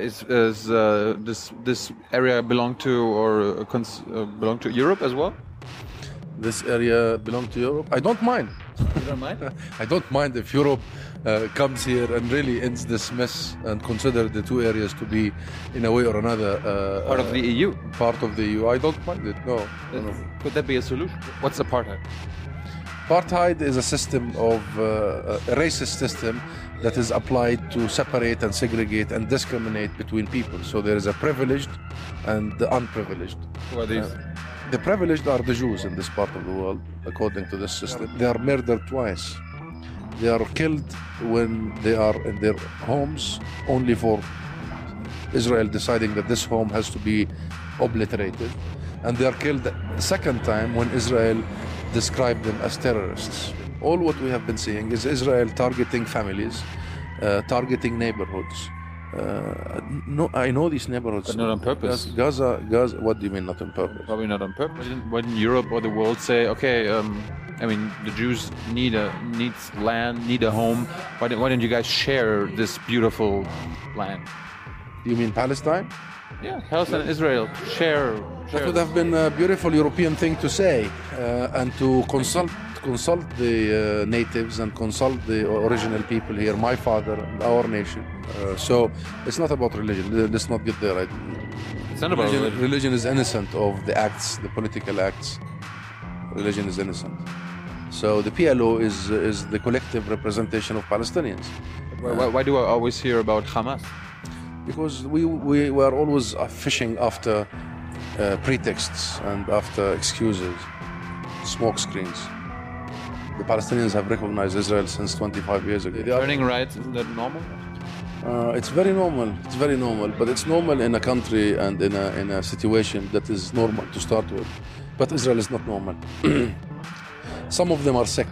Is, is uh, this this area belong to or uh, cons- uh, belong to Europe as well? This area belong to Europe. I don't mind. You don't mind? I don't mind if Europe uh, comes here and really ends this mess and consider the two areas to be, in a way or another, uh, Part of the EU. part of the EU. I don't mind it. No. no, no. Could that be a solution? What's apartheid? Apartheid is a system of uh, a racist system that is applied to separate and segregate and discriminate between people. So there is a privileged and the unprivileged. Who are these? Uh, the privileged are the Jews in this part of the world, according to this system. They are murdered twice. They are killed when they are in their homes only for Israel deciding that this home has to be obliterated. And they are killed the second time when Israel described them as terrorists. All what we have been seeing is Israel targeting families, uh, targeting neighborhoods. Uh, no, I know these neighborhoods. But not on purpose. Gaza, Gaza. What do you mean not on purpose? Probably not on purpose. Why didn't, Europe or the world say, okay, um, I mean, the Jews need a needs land, need a home. Why didn't, why didn't you guys share this beautiful land? You mean Palestine? Yeah, Palestine and Israel share. That would have been a beautiful European thing to say, uh, and to consult consult the uh, natives and consult the original people here, my father our nation. Uh, so it's not about religion. Let's not get there. I, It's not about religion, religion. religion is innocent of the acts, the political acts. Religion is innocent. So the PLO is is the collective representation of Palestinians. Why, why, why do I always hear about Hamas? because we, we were always uh, fishing after uh, pretexts and after excuses, smoke screens. The Palestinians have recognized Israel since 25 years ago. Are- Turning right, isn't that normal? uh, it's very normal. It's very normal, but it's normal in a country and in a, in a situation that is normal to start with. But Israel is not normal. Some of them are sick.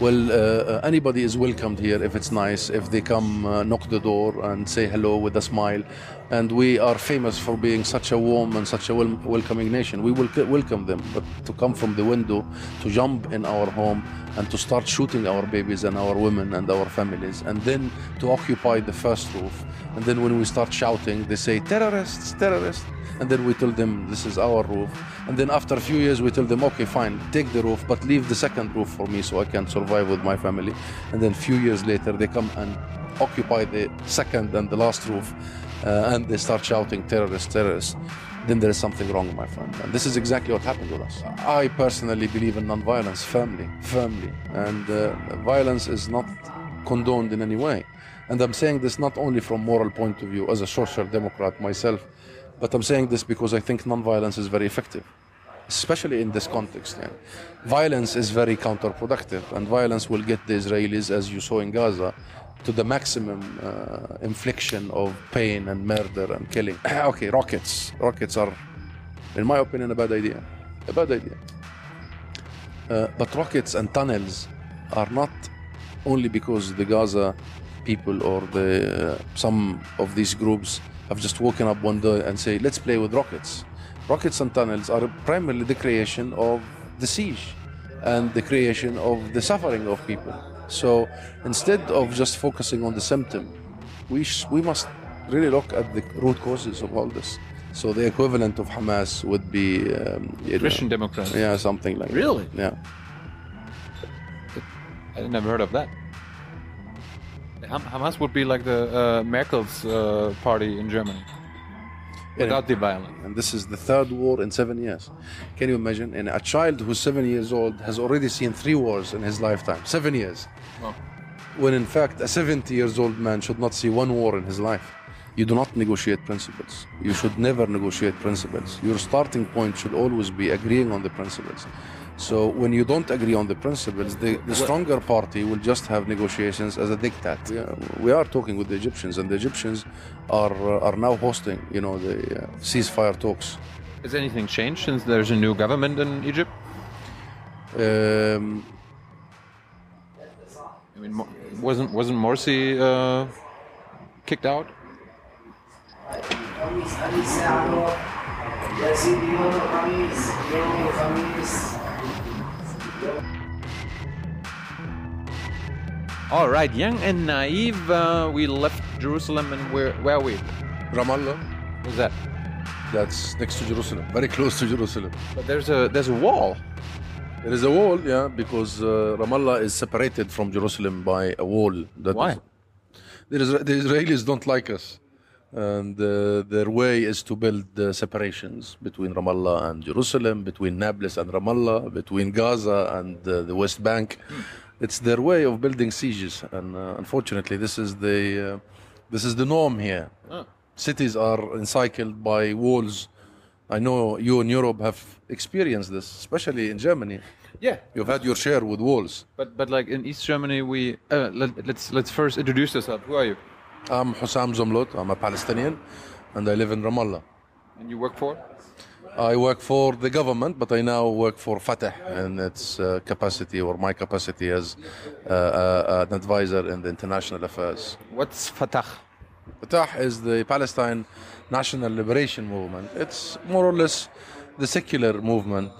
Well, uh, uh, anybody is welcomed here if it's nice, if they come uh, knock the door and say hello with a smile. And we are famous for being such a warm and such a wel- welcoming nation. We will welcome them, but to come from the window, to jump in our home, and to start shooting our babies and our women and our families, and then to occupy the first roof. And then when we start shouting, they say, terrorists, terrorists. And then we tell them this is our roof. And then after a few years, we tell them, okay, fine, take the roof, but leave the second roof for me so I can survive with my family. And then a few years later, they come and occupy the second and the last roof, uh, and they start shouting, terrorists, terrorists. Then there is something wrong, my friend. And this is exactly what happened with us. I personally believe in non-violence firmly, firmly. And uh, violence is not condoned in any way. And I'm saying this not only from moral point of view as a social democrat myself, but I'm saying this because I think non-violence is very effective, especially in this context. yeah. Violence is very counterproductive, and violence will get the Israelis, as you saw in Gaza, to the maximum uh, infliction of pain and murder and killing. okay, rockets. Rockets are, in my opinion, a bad idea. A bad idea. Uh, but rockets and tunnels are not only because the Gaza people or the uh, some of these groups have just woken up one day and say, "Let's play with rockets." Rockets and tunnels are primarily the creation of the siege and the creation of the suffering of people. So instead of just focusing on the symptom, we sh- we must really look at the root causes of all this. So the equivalent of Hamas would be um, you know, Christian Democrats. yeah, something like that. Really? Yeah. I never heard of that. Ham- Hamas would be like the uh, Merkel's uh, party in Germany without the violence. And this is the third war in seven years. Can you imagine? And a child who's seven years old has already seen three wars in his lifetime. Seven years. Wow. When in fact, a 70 years old man should not see one war in his life. You do not negotiate principles. You should never negotiate principles. Your starting point should always be agreeing on the principles. So when you don't agree on the principles, the, the stronger party will just have negotiations as a diktat. We are, we are talking with the Egyptians, and the Egyptians are uh, are now hosting, you know, the uh, ceasefire talks. Has anything changed since there's a new government in Egypt? Um, I mean, wasn't wasn't Morsi uh, kicked out? All right, young and naive. Uh, we left Jerusalem, and where where are we? Ramallah, What's that? that's next to Jerusalem, very close to Jerusalem. But there's a there's a wall. There is a wall, yeah, because uh, Ramallah is separated from Jerusalem by a wall. That Why? is- the Israelis don't like us. And uh, their way is to build uh, separations between Ramallah and Jerusalem, between Nablus and Ramallah, between Gaza and uh, the West Bank. It's their way of building sieges, and uh, unfortunately, this is the uh, this is the norm here. Cities are encircled by walls. I know you in Europe have experienced this, especially in Germany. Yeah. You've had your share with walls. But but like in East Germany, we uh, let, let's let's first introduce yourself. Who are you? I'm Husam Zomlot. I'm a Palestinian, and I live in Ramallah. And you work for? I work for the government, but I now work for Fatah in its uh, capacity or my capacity as uh, uh, an advisor in the international affairs. What's Fatah? Fatah is the Palestine National Liberation Movement. It's more or less the secular movement.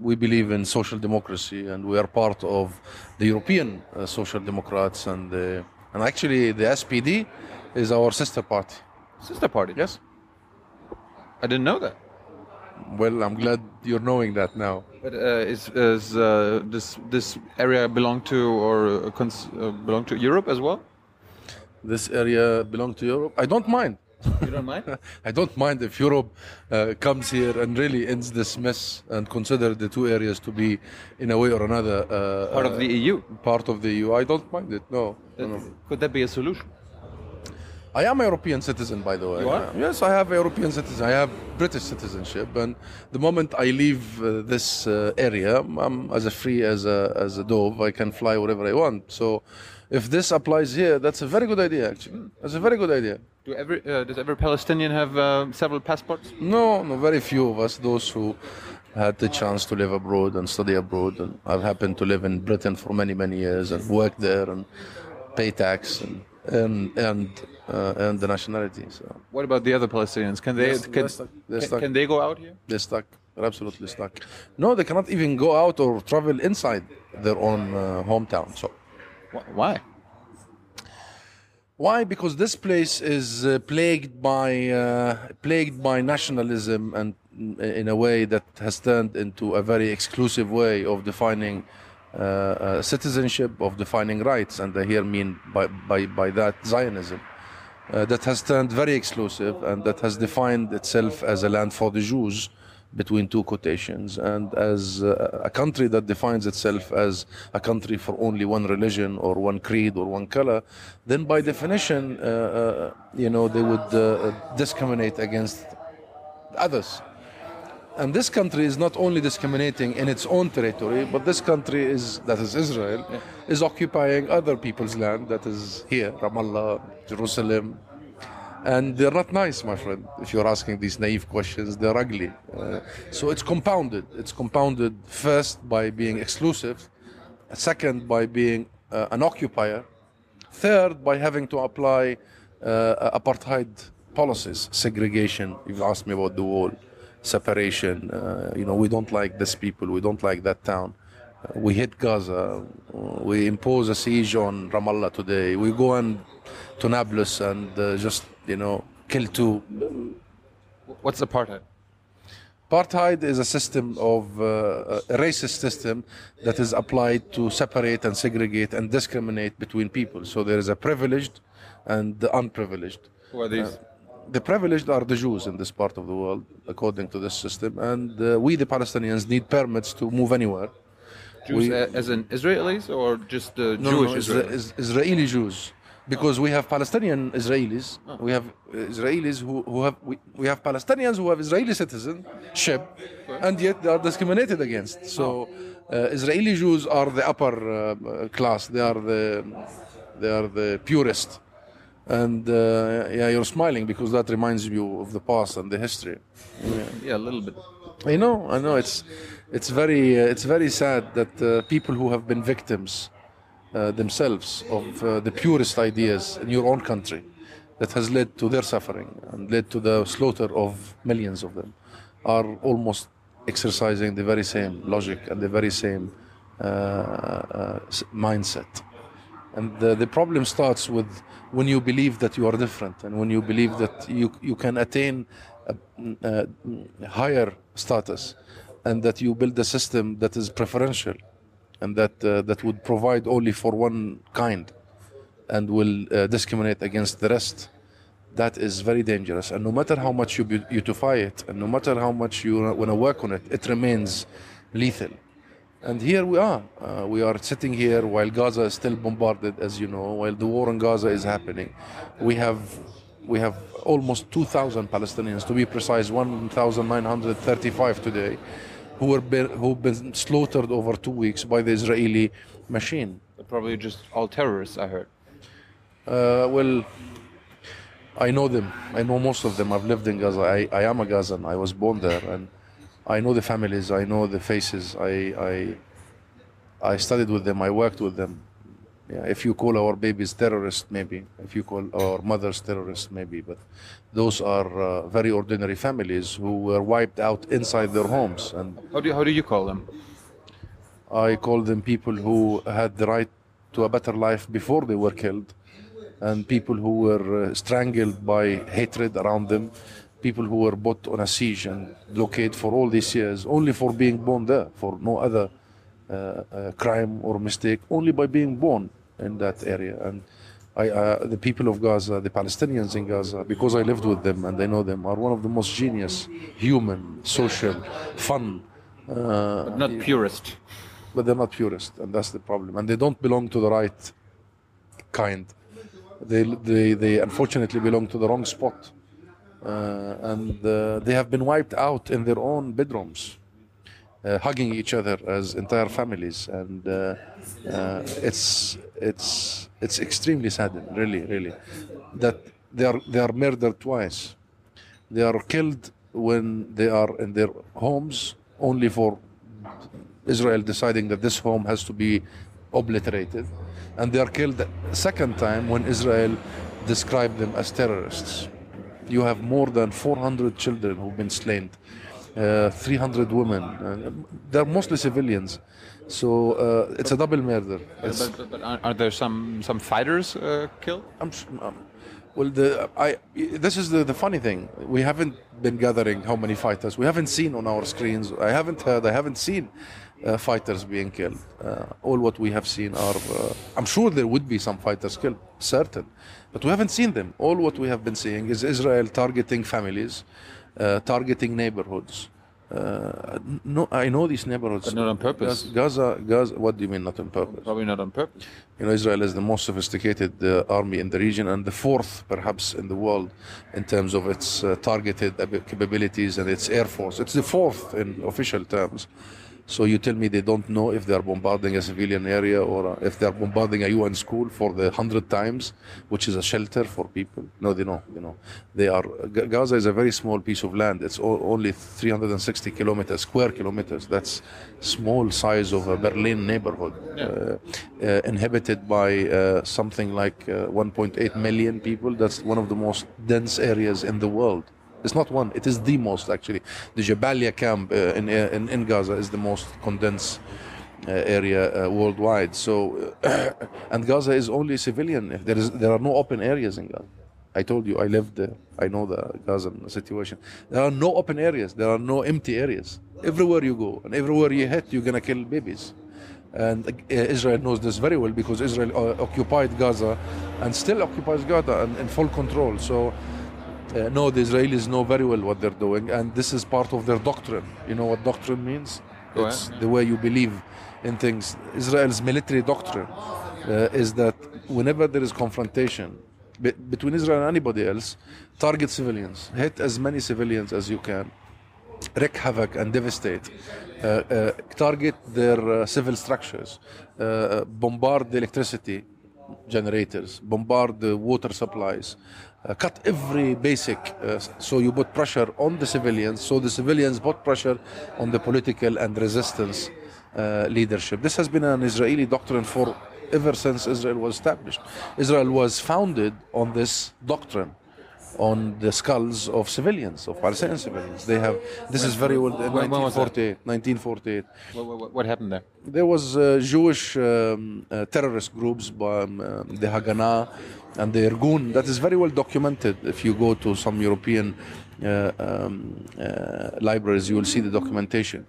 We believe in social democracy, and we are part of the European uh, Social Democrats, and uh, and actually the SPD is our sister party. Sister party. Yes. I didn't know that. Well, I'm glad you're knowing that now. But uh, is is uh, this this area belong to or uh, cons- uh, belong to Europe as well? This area belong to Europe. I don't mind. You don't mind? I don't mind if Europe uh, comes here and really ends this mess and consider the two areas to be, in a way or another, uh, Part of the EU. part of the EU. I don't mind it. No. no, no. Could that be a solution? I am a European citizen, by the way. You are? Yes, I have a European citizen. I have British citizenship, and the moment I leave uh, this uh, area, I'm as a free as a as a dove. I can fly wherever I want. So, if this applies here, that's a very good idea. Actually, that's a very good idea. Do every uh, does every Palestinian have uh, several passports? No, no, very few of us, those who had the chance to live abroad and study abroad. And I've happened to live in Britain for many, many years and work there and pay tax and and and, uh, and the nationality. So What about the other Palestinians? Can they can. Can, can they go out here? they're stuck. They're absolutely stuck. No, they cannot even go out or travel inside their own uh, hometown. So Why? Why? Because this place is uh, plagued by uh, plagued by nationalism and in a way that has turned into a very exclusive way of defining uh, uh, citizenship, of defining rights, and I here mean by by, by that Zionism. Uh, that has turned very exclusive and that has defined itself as a land for the Jews between two quotations and as uh, a country that defines itself as a country for only one religion or one creed or one color then by definition uh, uh, you know they would discriminate against others and this country is not only discriminating in its own territory but this country is that is Israel is occupying other people's land that is here Ramallah Jerusalem and they're not nice, my friend. If you're asking these naive questions, they're ugly. Uh, so it's compounded. It's compounded first by being exclusive, second by being uh, an occupier, third by having to apply uh, apartheid policies, segregation. You've asked me about the wall, separation. Uh, you know, we don't like this people. We don't like that town. Uh, we hit Gaza. Uh, we impose a siege on Ramallah today. We go and to Nablus and uh, just you know kill two. What's apartheid? Apartheid is a system of uh, a racist system that is applied to separate and segregate and discriminate between people. So there is a privileged and the unprivileged. Who are these? The privileged are the Jews in this part of the world, according to this system, and uh, we, the Palestinians, need permits to move anywhere. Jews we- as in Israelis or just No, Jewish no, Isra- Israelis? is- Israeli Jews. Because we have Palestinian Israelis, we have Israelis who, who have we, we have Palestinians who have Israeli citizenship, and yet they are discriminated against. So uh, Israeli Jews are the upper uh, class; they are the they are the purest. And uh, yeah, you're smiling because that reminds you of the past and the history. yeah, a little bit. I know, I know. It's it's very uh, it's very sad that uh, people who have been victims uh, themselves of uh, the purest ideas in your own country, that has led to their suffering and led to the slaughter of millions of them, are almost exercising the very same logic and the very same uh, uh, mindset. And the, the problem starts with when you believe that you are different and when you believe that you, you can attain a, a higher status and that you build a system that is preferential and that, uh, that would provide only for one kind and will uh, discriminate against the rest. That is very dangerous. And no matter how much you beautify it and no matter how much you want to work on it, it remains lethal. And here we are. Uh, we are sitting here while Gaza is still bombarded, as you know, while the war in Gaza is happening. We have we have almost 2,000 Palestinians, to be precise, 1,935 today, who were been, who've been slaughtered over two weeks by the Israeli machine. Probably just all terrorists, I heard. Uh, well, I know them. I know most of them. I've lived in Gaza. I, I am a Gazan. I was born there, and I know the families, I know the faces. I, I, I studied with them, I worked with them. Yeah, if you call our babies terrorists, maybe. If you call our mothers terrorists, maybe. But those are uh, very ordinary families who were wiped out inside their homes. And how do you, how do you call them? I call them people who had the right to a better life before they were killed, and people who were uh, strangled by hatred around them, people who were put on a siege and blockade for all these years only for being born there, for no other uh, uh, crime or mistake, only by being born in that area. And I, uh, the people of Gaza, the Palestinians in Gaza, because I lived with them and I know them, are one of the most genius, human, social, fun. Uh, but not purist. But they're not purist, and that's the problem. And they don't belong to the right kind. They, they, they unfortunately belong to the wrong spot. Uh, and uh, they have been wiped out in their own bedrooms, uh, hugging each other as entire families, and it's it's it's extremely saddening, really, really, that they are they are murdered twice. They are killed when they are in their homes only for Israel deciding that this home has to be obliterated, and they are killed second time when Israel described them as terrorists you have more than 400 children who've been slain, uh, 300 women. Uh, they're mostly civilians. So uh, it's a double murder. But, but, but, are there some some fighters uh, killed? Um, well, the, I, this is the, the funny thing. We haven't been gathering how many fighters. We haven't seen on our screens. I haven't heard. I haven't seen uh, fighters being killed. Uh, all what we have seen are. Uh, I'm sure there would be some fighters killed, certain, but we haven't seen them. All what we have been seeing is Israel targeting families, uh, targeting neighborhoods. Uh, no, I know these neighborhoods. But not on purpose. Gaza, Gaza. What do you mean not on purpose? Probably not on purpose. You know, Israel is the most sophisticated uh, army in the region and the fourth, perhaps, in the world in terms of its uh, targeted capabilities and its air force. It's the fourth in official terms. So you tell me they don't know if they are bombarding a civilian area or uh, if they are bombarding a UN school for the hundred times, which is a shelter for people. No, they know. You know, they are. Gaza is a very small piece of land. It's only 360 kilometers, square kilometers. That's small size of a Berlin neighborhood, yeah. uh, uh, inhabited by uh, something like uh, 1.8 million people. That's one of the most dense areas in the world. It's not one. It is the most actually. The Jabalia camp uh, in, uh, in, in Gaza is the most condensed uh, area uh, worldwide. So, uh, and Gaza is only civilian. There is there are no open areas in Gaza. I told you I lived there. I know the Gazan situation. There are no open areas. There are no empty areas. Everywhere you go and everywhere you hit, you're gonna kill babies. And uh, Israel knows this very well because Israel occupied Gaza and still occupies Gaza and in full control. So uh, no, the Israelis know very well what they're doing, and this is part of their doctrine. You know what doctrine means? Go it's ahead, the way you believe in things. Israel's military doctrine uh, is that whenever there is confrontation be- between Israel and anybody else, target civilians, hit as many civilians as you can, wreak havoc and devastate, uh, uh target their uh, civil structures, uh, bombard the electricity generators, bombard the water supplies, uh, cut every basic. Uh, so you put pressure on the civilians. So the civilians put pressure on the political and resistance uh, leadership. This has been an Israeli doctrine for ever since Israel was established. Israel was founded on this doctrine. On the skulls of civilians, of Palestinian civilians. They have. This is very well. when- when was that? 1948. 1948 What, what, what happened there? there was uh, Jewish um, uh, terrorist groups, um, uh, the Haganah and the Irgun. That is very well documented. If you go to some European uh, um, uh, libraries, you will see the documentation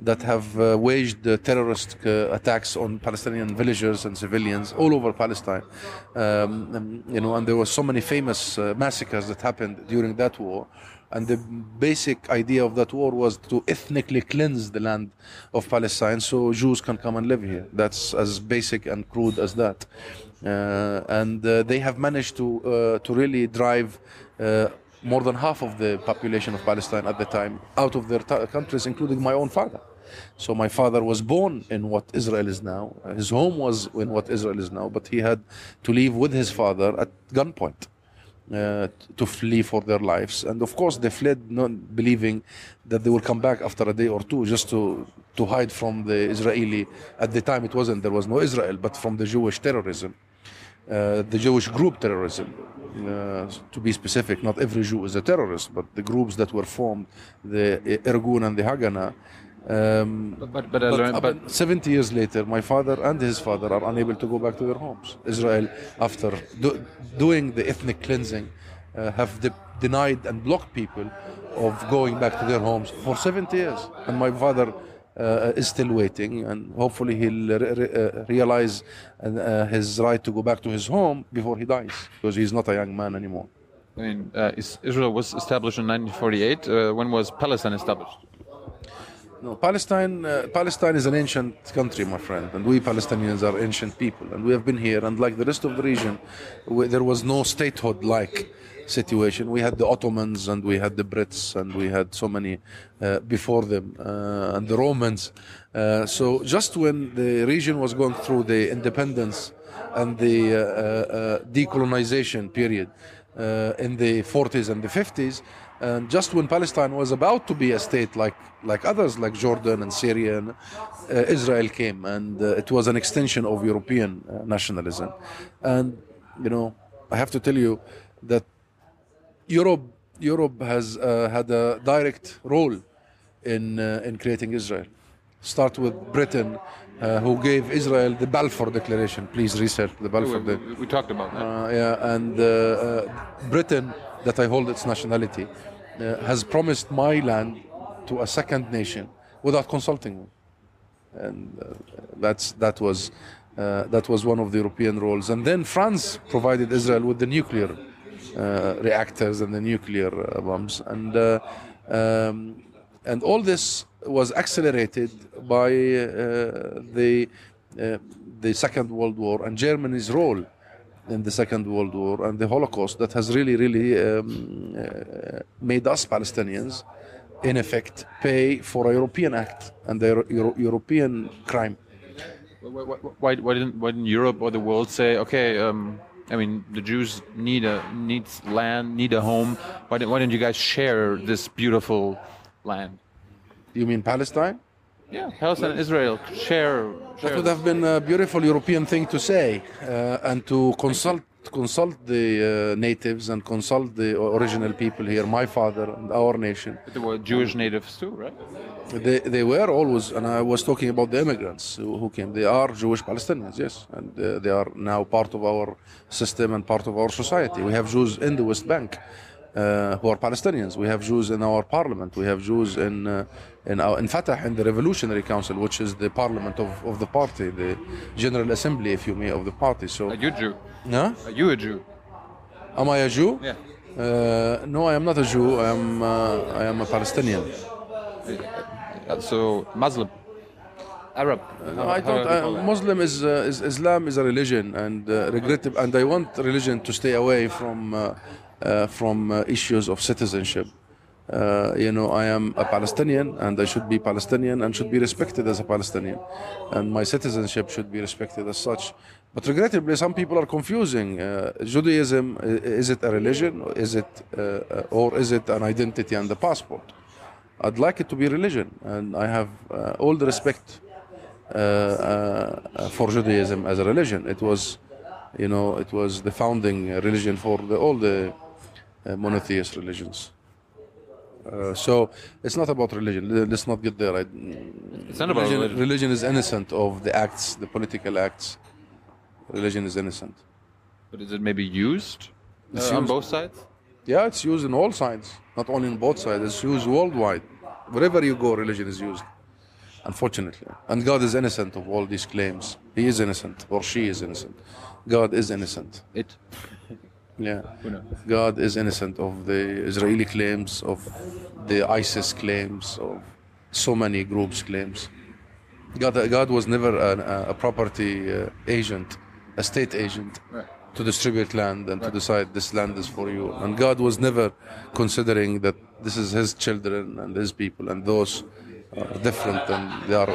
that have uh, waged uh, terrorist uh, attacks on Palestinian villagers and civilians all over Palestine. Um, um, you know, and there were so many famous uh, massacres that happened during that war. And the basic idea of that war was to ethnically cleanse the land of Palestine so Jews can come and live here. That's as basic and crude as that. Uh, and uh, they have managed to, to really drive more than half of the population of Palestine at the time out of their t- countries, including my own father. So my father was born in what Israel is now. Uh, His home was in what Israel is now, but he had to leave with his father at gunpoint uh, to flee for their lives. And of course, they fled not believing that they will come back after a day or two just to, to hide from the Israeli. At the time, it wasn't, there was no Israel, but from the Jewish terrorism. Uh, the Jewish group terrorism, uh, to be specific, not every Jew is a terrorist, but the groups that were formed, the Irgun and the Haganah. Um, But, but, but but, learned, but 70 years later, my father and his father are unable to go back to their homes. Israel, after do, doing the ethnic cleansing, uh, have de- denied and blocked people of going back to their homes for 70 years. And my father uh, is still waiting, and hopefully he'll re- re- uh, realize uh, his right to go back to his home before he dies, because he's not a young man anymore. I mean, uh, is- Israel was established in 1948. Uh, when was Palestine established? No, Palestine. Uh, Palestine is an ancient country, my friend, and we Palestinians are ancient people, and we have been here. And like the rest of the region, we, there was no statehood-like situation. We had the Ottomans, and we had the Brits, and we had so many uh, before them, uh, and the Romans. Uh, so just when the region was going through the independence and the uh, uh, uh, decolonization period in the 40s and the 50s. And just when Palestine was about to be a state like, like others, like Jordan and Syria, and, uh, Israel came, and uh, it was an extension of European uh, nationalism. And, you know, I have to tell you that Europe, Europe has uh, had a direct role in, uh, in creating Israel. Start with Britain, uh, who gave Israel the Balfour Declaration. Please research the Balfour we, Declaration. we talked about that. Uh, yeah, and uh, uh, Britain, that I hold its nationality, uh, has promised my land to a second nation without consulting me, and uh, that's that was uh, that was one of the European roles. And then France provided Israel with the nuclear reactors and the nuclear uh, bombs, and uh, um, and all this was accelerated by uh, the uh, the Second World War and Germany's role in the Second World War and the Holocaust that has really, really um, uh, made us Palestinians, in effect, pay for a European act and a Euro- European crime. Why, why, why, why didn't why didn't Europe or the world say, okay, um, I mean, the Jews need a needs land, need a home. Why don't, why didn't you guys share this beautiful land? You mean Palestine? Yeah, Palestine and Israel share. That would have been a beautiful European thing to say uh, and to consult consult the uh, natives and consult the original people here, my father and our nation. But there were Jewish natives too, right? They, they were always, and I was talking about the immigrants who, who came. They are Jewish Palestinians, yes, and uh, they are now part of our system and part of our society. We have Jews in the West Bank uh, who are Palestinians. We have Jews in our parliament. We have Jews in uh, in, our, in Fatah, in the Revolutionary Council, which is the parliament of, of the party, the General Assembly, if you may, of the party. So, Are you Jew? no? Are you a Jew? am I a Jew? Yeah. Uh, no, I am not a Jew. I am uh, I am a Palestinian. Uh, so Muslim, Arab. No, I do don't. I. Muslim is, uh, is Islam is a religion, and uh, regret, and I want religion to stay away from uh, uh, from uh, issues of citizenship. Uh, you know, I am a Palestinian, and I should be Palestinian and should be respected as a Palestinian, and my citizenship should be respected as such. But regrettably, some people are confusing uh, Judaism. Is it a religion, is it, uh, uh, or is it an identity and a passport? I'd like it to be religion, and I have uh, all the respect uh, uh, for Judaism as a religion. It was, you know, it was the founding religion for the, all the uh, monotheist religions. Uh, so it's not about religion. Let's not get there. I, It's not about religion, religion. religion is innocent of the acts, the political acts. Religion is innocent. But is it maybe used It's uh, on both sides? Yeah, it's used in all sides, not only on both sides. It's used worldwide. Wherever you go, religion is used. Unfortunately, and God is innocent of all these claims. He is innocent, or she is innocent. God is innocent. It. Yeah. God is innocent of the Israeli claims, of the ISIS claims, of so many groups' claims. God, God was never an, a property uh, agent, a state agent, Right. to distribute land and to decide this land is for you. And God was never considering that this is His children and His people, and those are different and they are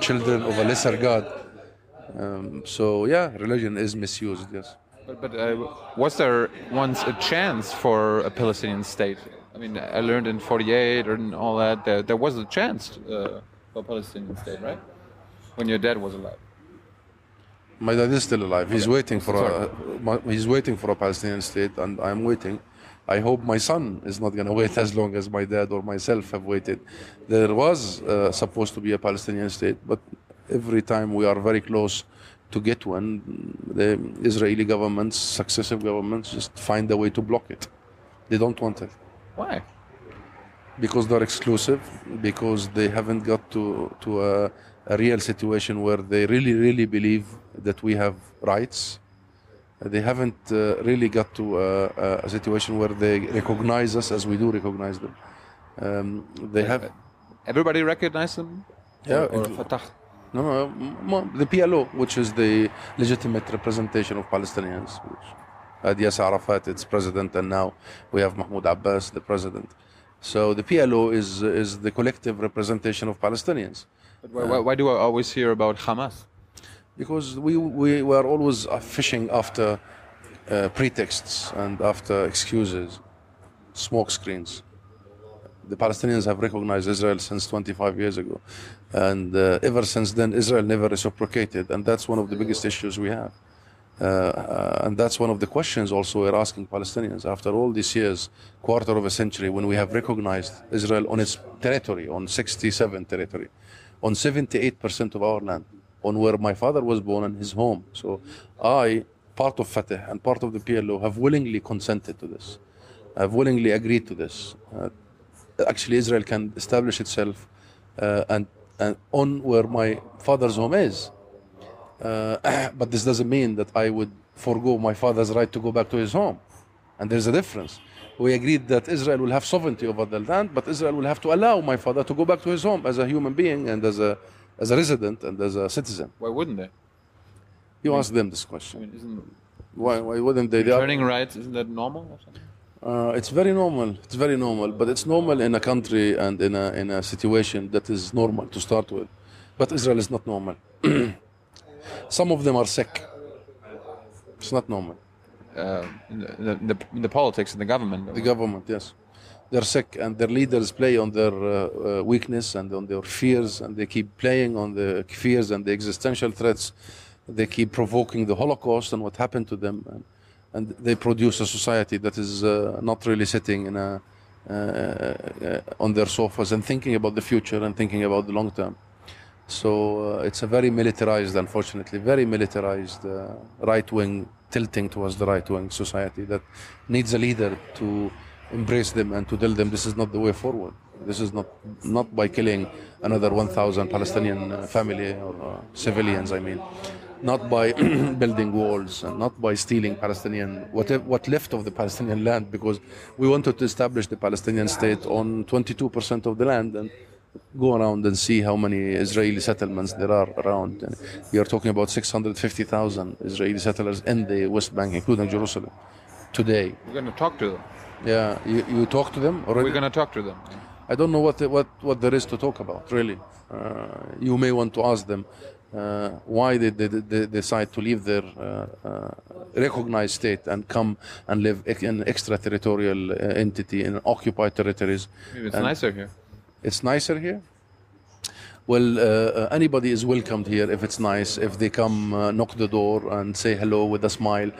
children of a lesser God. Um, so yeah, religion is misused. Yes. But, but uh, was there once a chance for a Palestinian state? I mean, I learned in '48 and all that there, there was a chance uh, for a Palestinian state, right? When your dad was alive. My dad is still alive. He's waiting for a my, he's waiting for a Palestinian state, and I'm waiting. I hope my son is not going to wait as long as my dad or myself have waited. There was uh, supposed to be a Palestinian state, but every time we are very close to get one, the Israeli governments, successive governments, just find a way to block it. They don't want it Why? because they're exclusive, because they haven't got to to a, a real situation where they really, really believe that we have rights. Uh, They haven't uh, really got to uh, a situation where they recognize us as we do recognize them. Um, they have Everybody recognize them? Yeah, Or, or Fatah? No, the PLO, which is the legitimate representation of Palestinians, which had Yasser Arafat, its president, and now we have Mahmoud Abbas, the president. So the PLO is is the collective representation of Palestinians. But why, why, why do I always hear about Hamas? because we, we were always uh, fishing after uh, pretexts and after excuses, smoke screens. The Palestinians have recognized Israel since 25 years ago, and uh, ever since then, Israel never reciprocated, and that's one of the biggest issues we have. Uh, uh, and that's one of the questions also we're asking Palestinians after all these years, quarter of a century, when we have recognized Israel on its territory, on 67 territory, on 78% of our land, on where my father was born and his home. So I, part of Fatah and part of the PLO, have willingly consented to this, I've willingly agreed to this. Uh, actually, Israel can establish itself uh, and, and on where my father's home is. Uh, but this doesn't mean that I would forego my father's right to go back to his home. And there's a difference. We agreed that Israel will have sovereignty over the land, but Israel will have to allow my father to go back to his home as a human being and as a, as a resident and as a citizen. Why wouldn't they? You ask them this I question. mean, isn't Why, why wouldn't they? Are- rights, isn't that normal or something? Uh, it's very normal. It's very normal, but it's normal in a country and in a in a situation that is normal to start with. But Israel is not normal. Some of them are sick. It's not normal. Uh, the, the, the, politics, and the government. The government, yes, they're sick, and their leaders play on their uh, uh, weakness and on their fears, and they keep playing on the fears and the existential threats. They keep provoking the Holocaust and what happened to them, and, and they produce a society that is uh, not really sitting in a, uh, uh, on their sofas and thinking about the future and thinking about the long term. So uh, it's a very militarized, unfortunately, very militarized right wing, tilting towards the right wing society that needs a leader to embrace them and to tell them this is not the way forward. This is not not by killing another 1,000 Palestinian family or uh, civilians. I mean, not by building walls and not by stealing Palestinian whatever what left of the Palestinian land because we wanted to establish the Palestinian state on 22% of the land and go around and see how many Israeli settlements there are around. And we are talking about 650,000 Israeli settlers in the West Bank, including Jerusalem, today. We're going to talk to them. Yeah, you, you talk to them already. We're going to talk to them. I don't know what what what there is to talk about. Really, uh, you may want to ask them why did they, they decide to leave their uh, uh, recognized state and come and live in extraterritorial uh, entity in occupied territories. Maybe it's And- nicer here. It's nicer here. well, uh, uh, anybody is welcomed here if it's nice, if they come uh, knock the door and say hello with a smile.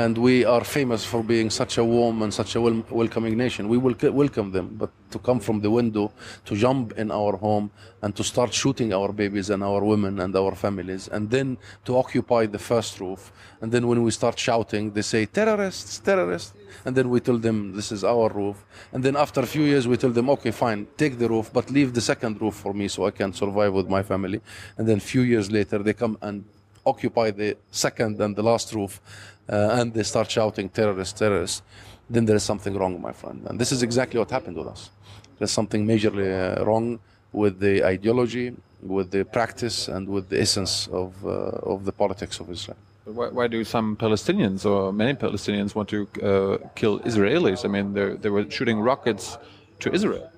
And we are famous for being such a warm and such a wel- welcoming nation. We will welcome them, but to come from the window, to jump in our home, and to start shooting our babies and our women and our families, and then to occupy the first roof. And then when we start shouting, they say, terrorists, terrorists. And then we tell them, this is our roof. And then after a few years, we tell them, okay, fine, take the roof, but leave the second roof for me so I can survive with my family. And then a few years later, they come and occupy the second and the last roof, uh, and they start shouting, terrorists, terrorists. Then there is something wrong, my friend. And this is exactly what happened with us. There's something majorly uh, wrong with the ideology, with the practice, and with the essence of, uh, of the politics of Israel. Why, why, do some Palestinians or many Palestinians want to uh, kill Israelis? I mean, they were shooting rockets to Israel.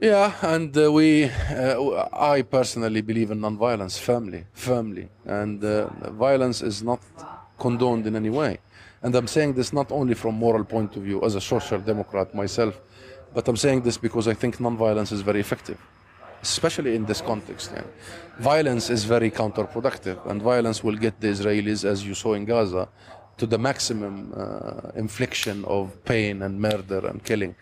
Yeah, and uh, we, uh, I personally believe in non-violence firmly, firmly, and uh, violence is not condoned in any way. And I'm saying this not only from moral point of view as a social democrat myself, but I'm saying this because I think non-violence is very effective, especially in this context. Yeah. Violence is very counterproductive, and violence will get the Israelis, as you saw in Gaza, to the maximum uh, infliction of pain and murder and killing.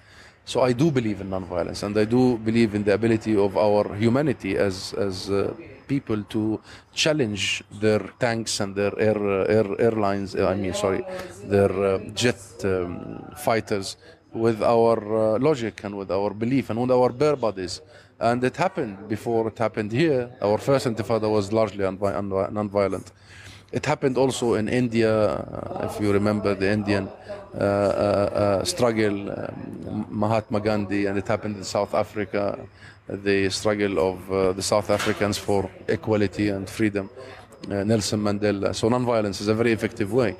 So I do believe in nonviolence, and I do believe in the ability of our humanity as as uh, people to challenge their tanks and their air uh, air airlines. Uh, I mean, sorry, their uh, jet um, fighters with our uh, logic and with our belief and with our bare bodies. And it happened before it happened here. Our first intifada was largely non-violent. It happened also in India, uh, if you remember the Indian Uh, uh, uh, struggle, um, Mahatma Gandhi, and it happened in South Africa, the struggle of the South Africans for equality and freedom. Nelson Mandela. So non-violence is a very effective way.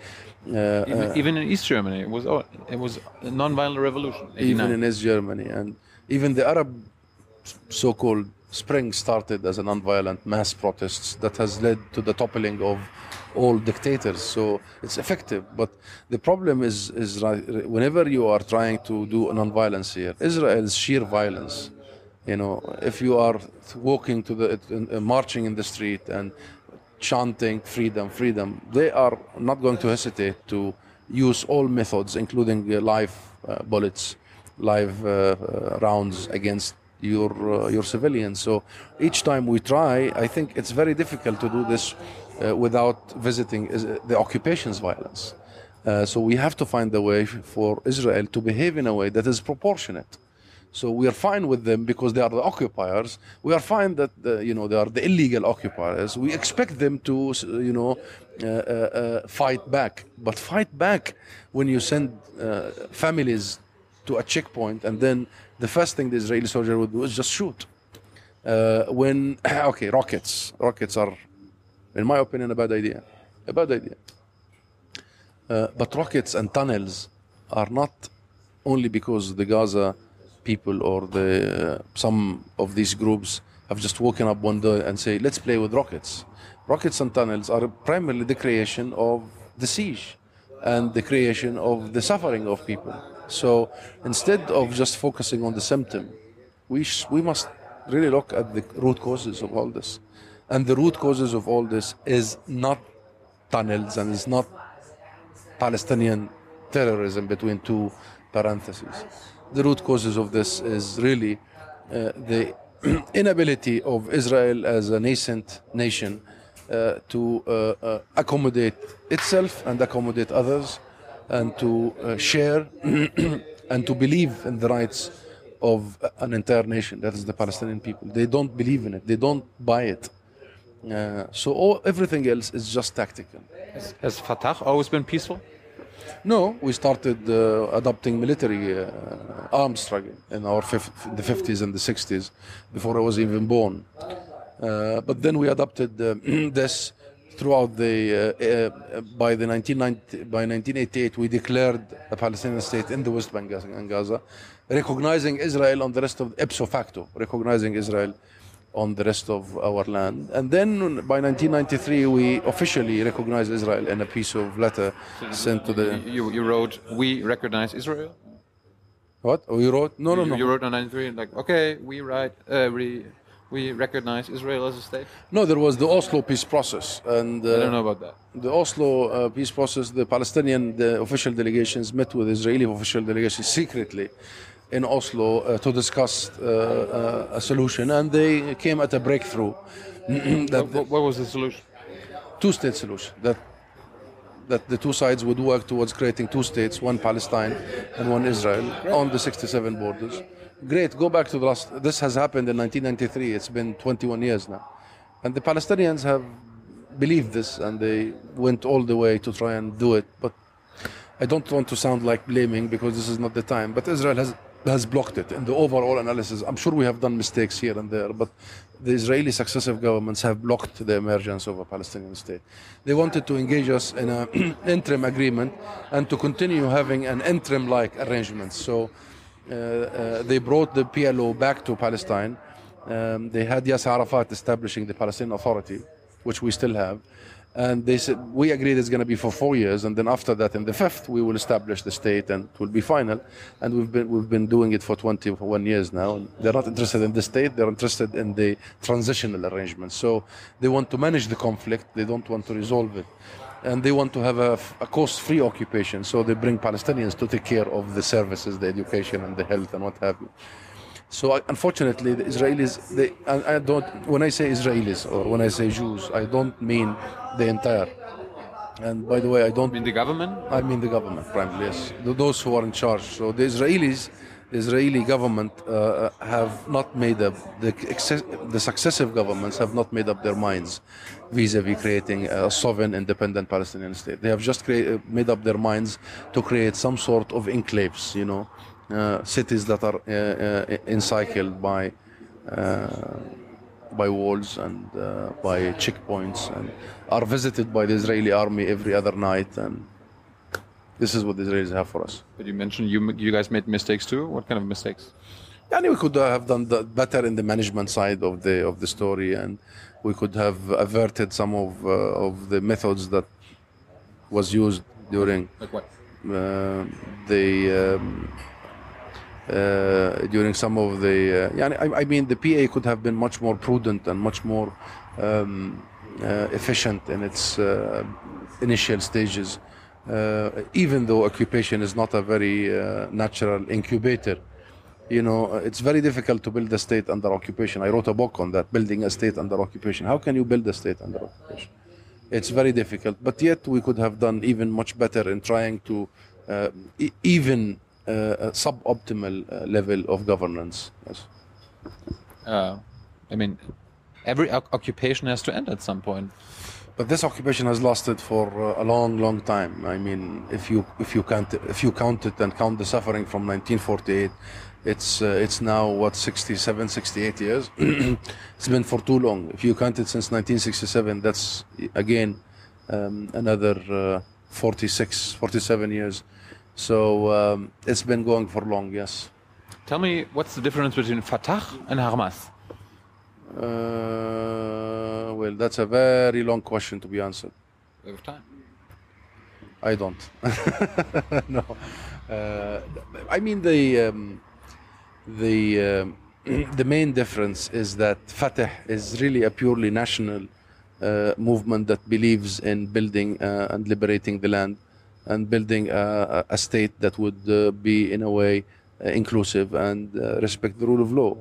Uh, even, even, in East Germany, it was oh, it was a non-violent revolution. 89. Even in East Germany, and even the Arab so-called spring started as a non-violent mass protests that has led to the toppling of all dictators. So it's effective. But the problem is, is whenever you are trying to do non-violence here, Israel's sheer violence. You know, if you are walking to the, uh, marching in the street and chanting freedom, freedom, they are not going to hesitate to use all methods, including uh, live uh, bullets, live uh, uh rounds against your uh, your civilians. So each time we try, I think it's very difficult to do this uh, without visiting the occupation's violence. Uh, so we have to find a way for Israel to behave in a way that is proportionate. So we are fine with them because they are the occupiers. We are fine that the, you know they are the illegal occupiers. We expect them to you know uh, uh, uh, fight back, but fight back when you send uh, families to a checkpoint and then the first thing the Israeli soldier would do is just shoot. when okay, rockets, rockets are in my opinion, a bad idea. A bad idea. Uh, but rockets and tunnels are not only because the Gaza people or the uh, some of these groups have just woken up one day and say, let's play with rockets. Rockets and tunnels are primarily the creation of the siege and the creation of the suffering of people. So instead of just focusing on the symptom, we, we must really look at the root causes of all this. And the root causes of all this is not tunnels and is not Palestinian terrorism between two parentheses. The root causes of this is really uh, the inability of Israel as a nascent nation uh, to uh, uh accommodate itself and accommodate others and to uh, share and to believe in the rights of an entire nation, that is the Palestinian people. They don't believe in it, they don't buy it. Uh, so all, everything else is just tactical. Has, has Fatah always been peaceful? No, we started uh, adopting military uh, arms struggle in our the 50s and the 60s before I was even born. Uh, but then we adopted uh, this throughout the uh, by the 1990 by 1988 we declared a Palestinian state in the West Bank and Gaza, recognizing Israel on the rest of ipso facto, recognizing Israel on the rest of our land. And then by 1993, we officially recognized Israel in a piece of letter so sent to the. You, you wrote, We recognize Israel? What? Oh, you wrote? No, no, no. You wrote on 93, like, okay, we write, uh, we, we recognize Israel as a state? No, there was the Oslo peace process, and uh, I don't know about that. the Oslo uh, peace process, the Palestinian the official delegations met with Israeli official delegations secretly in Oslo uh, to discuss uh, uh, a solution, and they came at a breakthrough that What, what was the solution? two-state solution that that the two sides would work towards creating two states, one Palestine and one Israel, on the 67 borders. Great. Go back to the last. This has happened in 1993. It's been 21 years now, and the Palestinians have believed this, and they went all the way to try and do it. But I don't want to sound like blaming because this is not the time. But Israel has has blocked it in the overall analysis. I'm sure we have done mistakes here and there, but the Israeli successive governments have blocked the emergence of a Palestinian state. They wanted to engage us in an interim agreement and to continue having an interim-like arrangement. So they brought the PLO back to Palestine. Um, they had Yasser Arafat establishing the Palestinian Authority, which we still have. And they said, we agreed it's going to be for four years, and then after that, in the fifth, we will establish the state, and it will be final. And we've been we've been doing it for 21 years now. And they're not interested in the state; they're interested in the transitional arrangements. So they want to manage the conflict; they don't want to resolve it, and they want to have a, a cost-free occupation. So they bring Palestinians to take care of the services, the education, and the health, and what have you. So I- unfortunately, the Israelis, they, I, I don't. When I say Israelis or when I say Jews, I don't mean the entire. And by the way, I don't mean, the government? I mean the government, primarily, yes. Th- Those who are in charge. So the Israelis, Israeli government uh, have not made up, the, the successive governments have not made up their minds vis-a-vis creating a sovereign, independent Palestinian state. They have just crea- made up their minds to create some sort of enclaves, you know, uh, cities that are uh, uh, encircled by uh, by walls and uh, by checkpoints and are visited by the Israeli army every other night and this is what the Israelis have for us. But you mentioned you you guys made mistakes too. What kind of mistakes? And we could uh, have done that better in the management side of the of the story, and we could have averted some of uh, of the methods that was used during Like what? uh, the um, uh, during some of the uh, yeah, I, I mean the PA could have been much more prudent and much more um, uh, efficient in its uh, initial stages uh, even though occupation is not a very uh, natural incubator you know uh, it's very difficult to build a state under occupation. I wrote a book on that building a state under occupation. How can you build a state under occupation? It's very difficult but yet we could have done even much better in trying to uh, e- even uh, a suboptimal uh, level of governance. Yes. Uh, I mean, every oc- occupation has to end at some point. But this occupation has lasted for uh, a long, long time. I mean, if you if you count if you count it and count the suffering from 1948, it's uh, it's now what 67, 68 years. it's been for too long. If you count it since 1967, that's again um, another uh, 46, 47 years. So um, it's been going for long. Yes. Tell me, what's the difference between Fatah and Hamas? Uh, well, that's a very long question to be answered. We have time. I don't. no. Uh, I mean the um, the um, the main difference is that Fatah is really a purely national uh, movement that believes in building uh, and liberating the land and building a, a state that would uh, be in a way uh, inclusive and uh, respect the rule of law.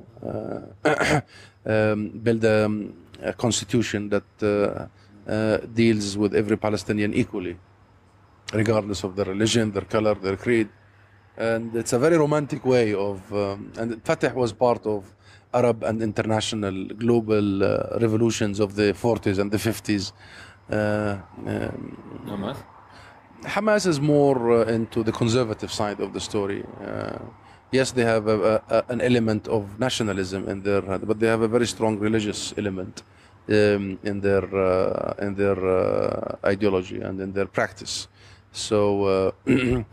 Um, build um, a constitution that uh, uh, deals with every Palestinian equally regardless of their religion, their color, their creed. And it's a very romantic way of, um, and Fatah was part of Arab and international global uh, revolutions of the 40s and the 50s. Uh, um, Hamas? Hamas is more uh, into the conservative side of the story. Uh, yes, they have a, a, an element of nationalism in their, but they have a very strong religious element um, in their uh, in their uh, ideology and in their practice. So uh, uh,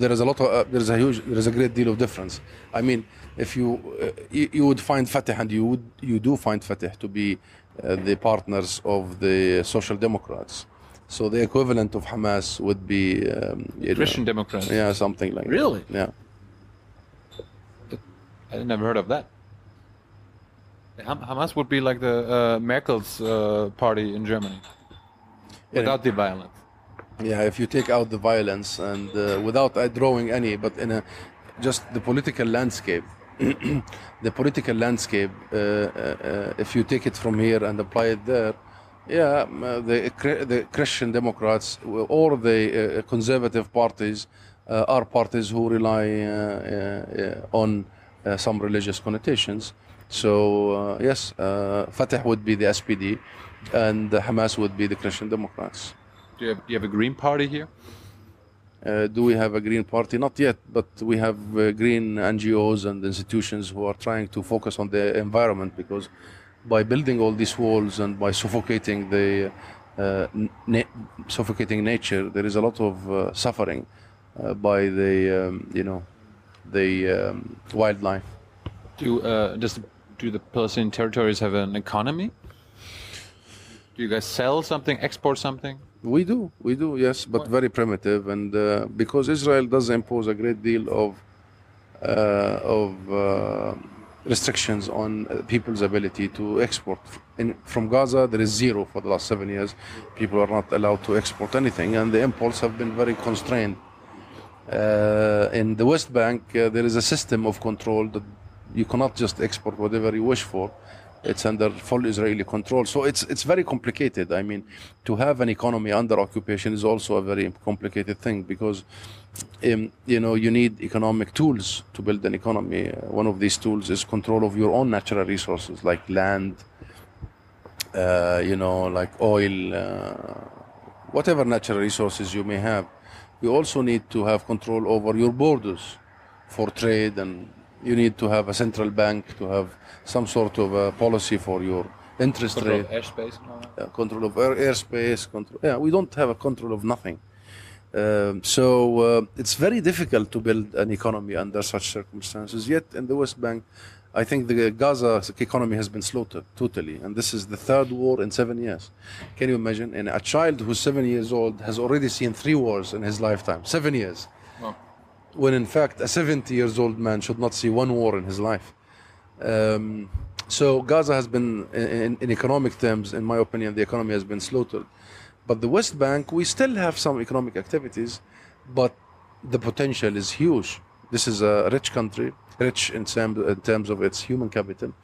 there is a lot of uh, there is a huge there is a great deal of difference. I mean, if you uh, you, you would find Fatah and you would you do find Fatah to be the partners of the Social Democrats. So the equivalent of Hamas would be um, you know, Democrats. yeah, something like Really? that. Yeah. I never heard of that. Ham- Hamas would be like the uh, Merkel's uh, party in Germany, without the violence. Yeah, if you take out the violence and uh, without uh, drawing any, but in a just the political landscape, the political landscape. Uh, uh, if you take it from here and apply it there, yeah, um, uh, the the Christian Democrats or the uh, conservative parties uh, are parties who rely uh, uh, uh, on uh, some religious connotations. So uh, yes, uh, Fatah would be the SPD, and Hamas would be the Christian Democrats. Do you have, do you have a Green Party here? Uh, do we have a green party? Not yet, but we have uh, green NGOs and institutions who are trying to focus on the environment because by building all these walls and by suffocating the uh, na- suffocating nature, there is a lot of uh, suffering uh, by the um, you know the um, wildlife. Do uh, does the, do the Palestinian territories have an economy? Do you guys sell something, export something? We do, we do, yes, but very primitive, and uh, because Israel does impose a great deal of uh, of uh, restrictions on uh, people's ability to export. In, from Gaza, there is zero for the last seven years. People are not allowed to export anything, and the imports have been very constrained. Uh, in the West Bank, uh, there is a system of control that you cannot just export whatever you wish for. It's under full Israeli control. So it's it's very complicated. I mean, to have an economy under occupation is also a very complicated thing because, um, you know, you need economic tools to build an economy. Uh, one of these tools is control of your own natural resources like land, uh, you know, like oil, uh, whatever natural resources you may have. You also need to have control over your borders for trade, and you need to have a central bank to have some sort of a policy for your interest Control rate, of airspace uh, control of air, airspace. Control. Yeah, we don't have a control of nothing. Um, so uh, it's very difficult to build an economy under such circumstances. Yet in the West Bank, I think the Gaza economy has been slaughtered totally, and this is the third war in seven years. Can you imagine? And a child who's seven years old has already seen three wars in his lifetime. Seven years, Wow. When in fact a 70 years old man should not see one war in his life. Um, so Gaza has been, in, in economic terms, in my opinion, the economy has been slaughtered. But the West Bank, we still have some economic activities, but the potential is huge. This is a rich country, rich in, term, in terms of its human capital,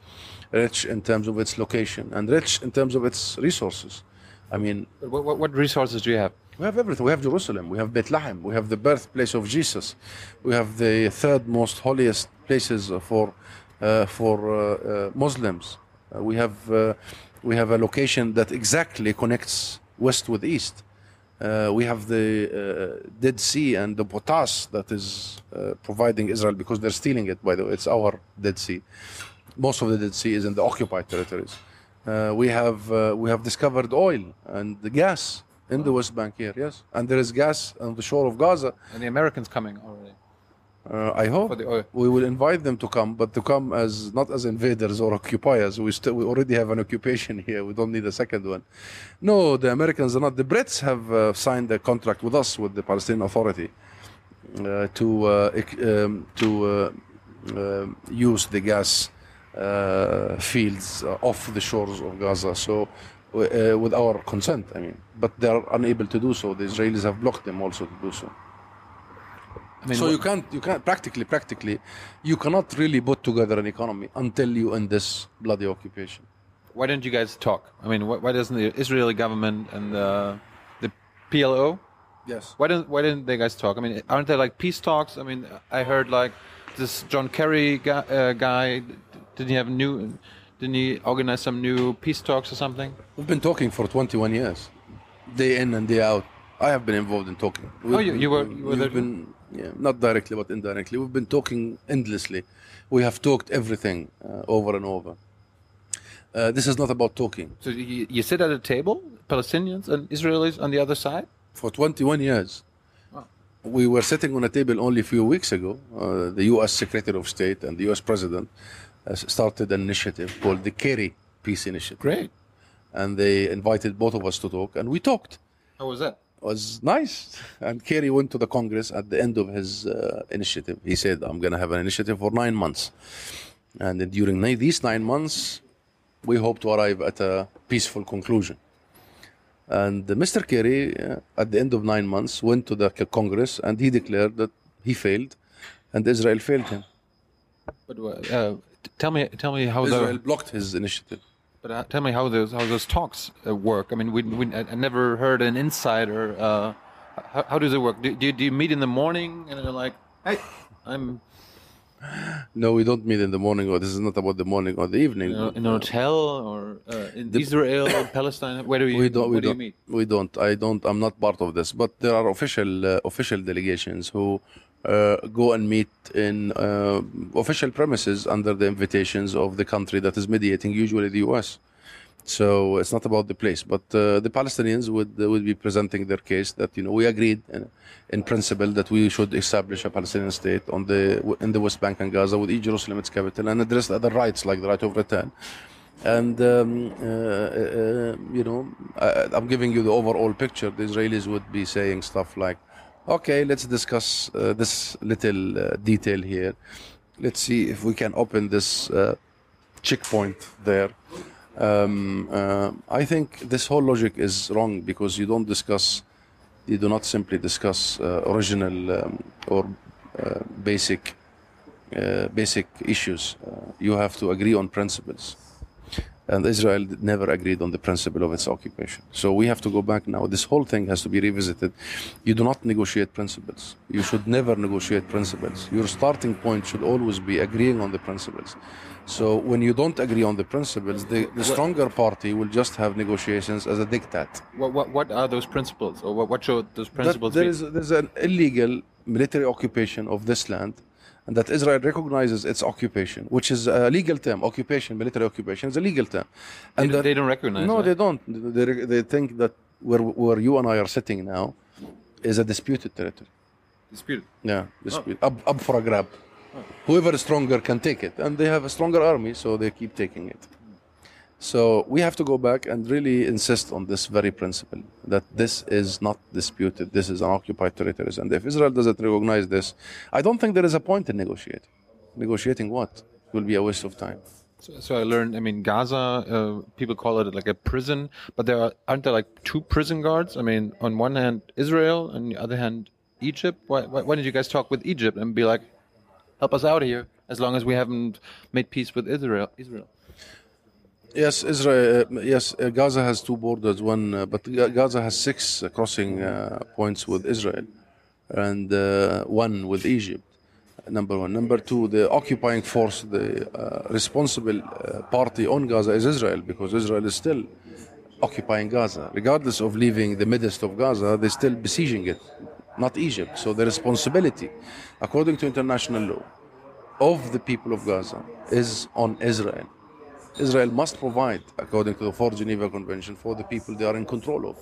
rich in terms of its location, and rich in terms of its resources. I mean, What, what, what resources do you have? We have everything. We have Jerusalem. We have Bethlehem. We have the birthplace of Jesus. We have the third most holiest places for uh, for uh, uh, Muslims. Uh, we have uh, we have a location that exactly connects west with east. Uh, we have the Dead Sea and the potash that is providing Israel because they're stealing it. By the way, it's our Dead Sea. Most of the Dead Sea is in the occupied territories. We have we have discovered oil and the gas in the West Bank here. Yes, and there is gas on the shore of Gaza. And the Americans coming already. Uh, I hope For the oil. we will invite them to come, but to come as not as invaders or occupiers. We still we already have an occupation here. We don't need a second one. No, the Americans are not. The Brits have uh, signed a contract with us with the Palestinian Authority uh, to uh, um, to uh, um use the gas uh, fields uh, off the shores of Gaza. So. Uh, with our consent, I mean, but they are unable to do so. The Israelis have blocked them also to do so. I mean, so you can't, you can't practically, practically, you cannot really put together an economy until you end this bloody occupation. why don't you guys talk? I mean, why, why doesn't the Israeli government and the the PLO? Yes. Why don't why didn't they guys talk? I mean, aren't there like peace talks? I mean, I heard like this John Kerry guy, uh, guy didn't he have new? Didn't he organize some new peace talks or something? We've been talking for 21 years, day in and day out. I have been involved in talking. Oh, you- you were- you were we've there been, yeah, not directly, but indirectly. We've been talking endlessly. We have talked everything uh, over and over. Uh, this is not about talking. So you, you sit at a table, Palestinians and Israelis on the other side. For 21 years. We were sitting on a table only a few weeks ago. Uh, the U.S. Secretary of State and the U.S. President started an initiative called the Kerry Peace Initiative. Great. And they invited both of us to talk, and we talked. How was that? It was nice. And Kerry went to the Congress at the end of his uh, initiative. He said, I'm going to have an initiative for nine months. And then during ni- these nine months, we hope to arrive at a peaceful conclusion. And uh, Mr. Kerry, uh, at the end of nine months, went to the Congress and he declared that he failed and Israel failed him. But uh, tell me, tell me how Israel the blocked his initiative. but uh, tell me how those how those talks uh, work. I mean, we, we I never heard an insider. Uh, how, how does it work? Do, do, you- do you meet in the morning and you're like, hey, I'm No, we don't meet in the morning, or this is not about the morning or the evening. in, an hotel or uh, in Israel, or Palestine? Where do you we don't. We where do don't. you meet? We don't. I don't. I'm not part of this. But there are official uh, official delegations who uh, go and meet in uh, official premises under the invitations of the country that is mediating, usually the U.S. So it's not about the place, but uh, the Palestinians would uh, would be presenting their case that you know we agreed in, in principle that we should establish a Palestinian state on the in the West Bank and Gaza with each Jerusalem its capital and address other rights like the right of return. And um, uh, uh, you know, I, I'm giving you the overall picture. The Israelis would be saying stuff like, "Okay, let's discuss uh, this little uh, detail here. Let's see if we can open this uh, checkpoint there." Um, uh, I think this whole logic is wrong because you don't discuss, you do not simply discuss uh, original um, or uh, basic, basic issues. You have to agree on principles, and Israel never agreed on the principle of its occupation. So we have to go back now. This whole thing has to be revisited. You do not negotiate principles. You should never negotiate principles. Your starting point should always be agreeing on the principles. So when you don't agree on the principles, the, the stronger party will just have negotiations as a diktat. What, what what are those principles, or what, what should those That principles there be? is there's an illegal military occupation of this land, and that Israel recognizes its occupation, which is a legal term. Occupation, military occupation, is a legal term. And don't- that- they don't recognize. no, that. they don't. They, they think that where where you and I are sitting now is a disputed territory. Disputed. Yeah, oh. dispute up up for a grab. Oh. Whoever is stronger can take it, and they have a stronger army, so they keep taking it. So we have to go back and really insist on this very principle that this is not disputed. This is an occupied territories, and if Israel doesn't recognize this, I don't think there is a point in negotiating. Negotiating what It will be a waste of time. So, so I learned. I mean, Gaza. Uh, people call it like a prison, but there are, aren't there like two prison guards? I mean, on one hand Israel, on the other hand Egypt. Why, why, why did you guys talk with Egypt and be like, help us out here? As long as we haven't made peace with Israel. Israel. Yes, Israel. Uh, yes, uh, Gaza has two borders. One, uh, but Ga- Gaza has six uh, crossing uh, points with Israel, and uh, one with Egypt. Number one. Number two, the occupying force, the responsible party on Gaza is Israel, because Israel is still occupying Gaza, regardless of leaving the midst of Gaza. They're still besieging it, not Egypt. So the responsibility, according to international law, of the people of Gaza is on Israel. Israel must provide, according to the Fourth Geneva Convention, for the people they are in control of.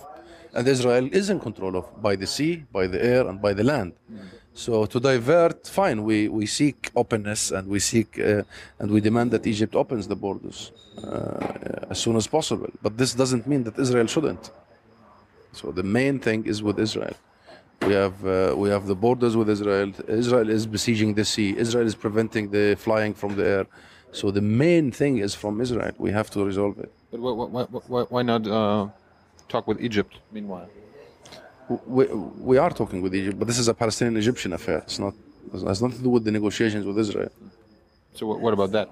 And Israel is in control of by the sea, by the air, and by the land. So to divert, fine, we, we seek openness and we seek uh, and we demand that Egypt opens the borders uh, as soon as possible. But this doesn't mean that Israel shouldn't. So the main thing is with Israel. We have uh, we have the borders with Israel. Israel is besieging the sea. Israel is preventing the flying from the air. So the main thing is from Israel. We have to resolve it. But why, why, why, why not uh, talk with Egypt? Meanwhile. We, we are talking with Egypt, but this is a Palestinian-Egyptian affair. It's not it has nothing to do with the negotiations with Israel. So what, what about that?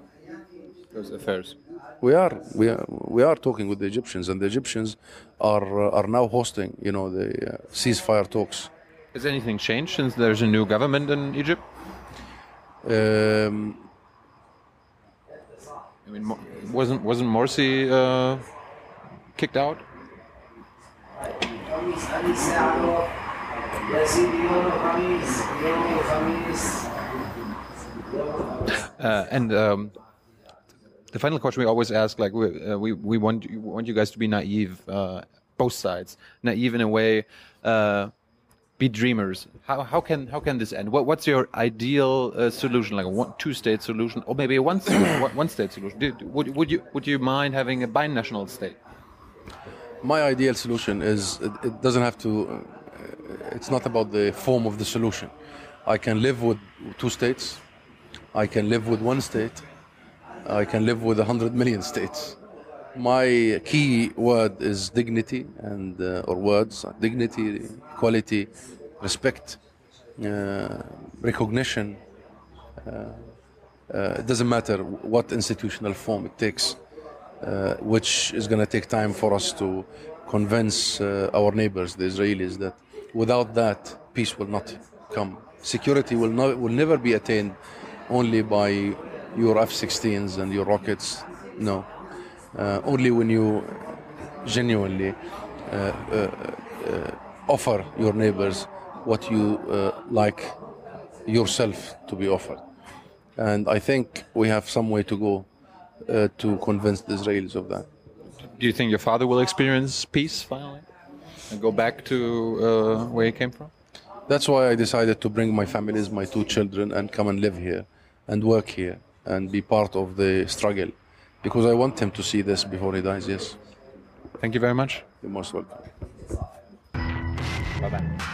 Those affairs. We are we are we are talking with the Egyptians, and the Egyptians are uh, are now hosting you know the uh, ceasefire talks. Has anything changed since there's a new government in Egypt? Um, I mean, wasn't wasn't Morsi uh, kicked out? Uh, and um, the final question we always ask, like we uh, we, we want we want you guys to be naive, uh, both sides, naive in a way uh, be dreamers. How how can how can this end? What what's your ideal uh, solution? Like a one two state solution, or maybe a one one- state solution? Would would you would you mind having a binational state? my ideal solution is it, it doesn't have to uh, it's not about the form of the solution i can live with two states i can live with one state i can live with a 100 million states my key word is dignity and uh, or words dignity, equality, respect, uh, recognition. Uh, uh, it doesn't matter what institutional form it takes, uh, which is going to take time for us to convince our neighbors, the Israelis, that without that peace will not come. Security will, not, will never be attained only by your F-16s and your rockets. No, uh, only when you genuinely uh, uh, uh, offer your neighbors what you uh, like yourself to be offered. And I think we have some way to go uh, to convince the Israelis of that. Do you think your father will experience peace finally and go back to uh, where he came from? That's why I decided to bring my families, my two children, and come and live here and work here and be part of the struggle because I want him to see this before he dies. Yes, Thank you very much. you're most welcome. Bye bye.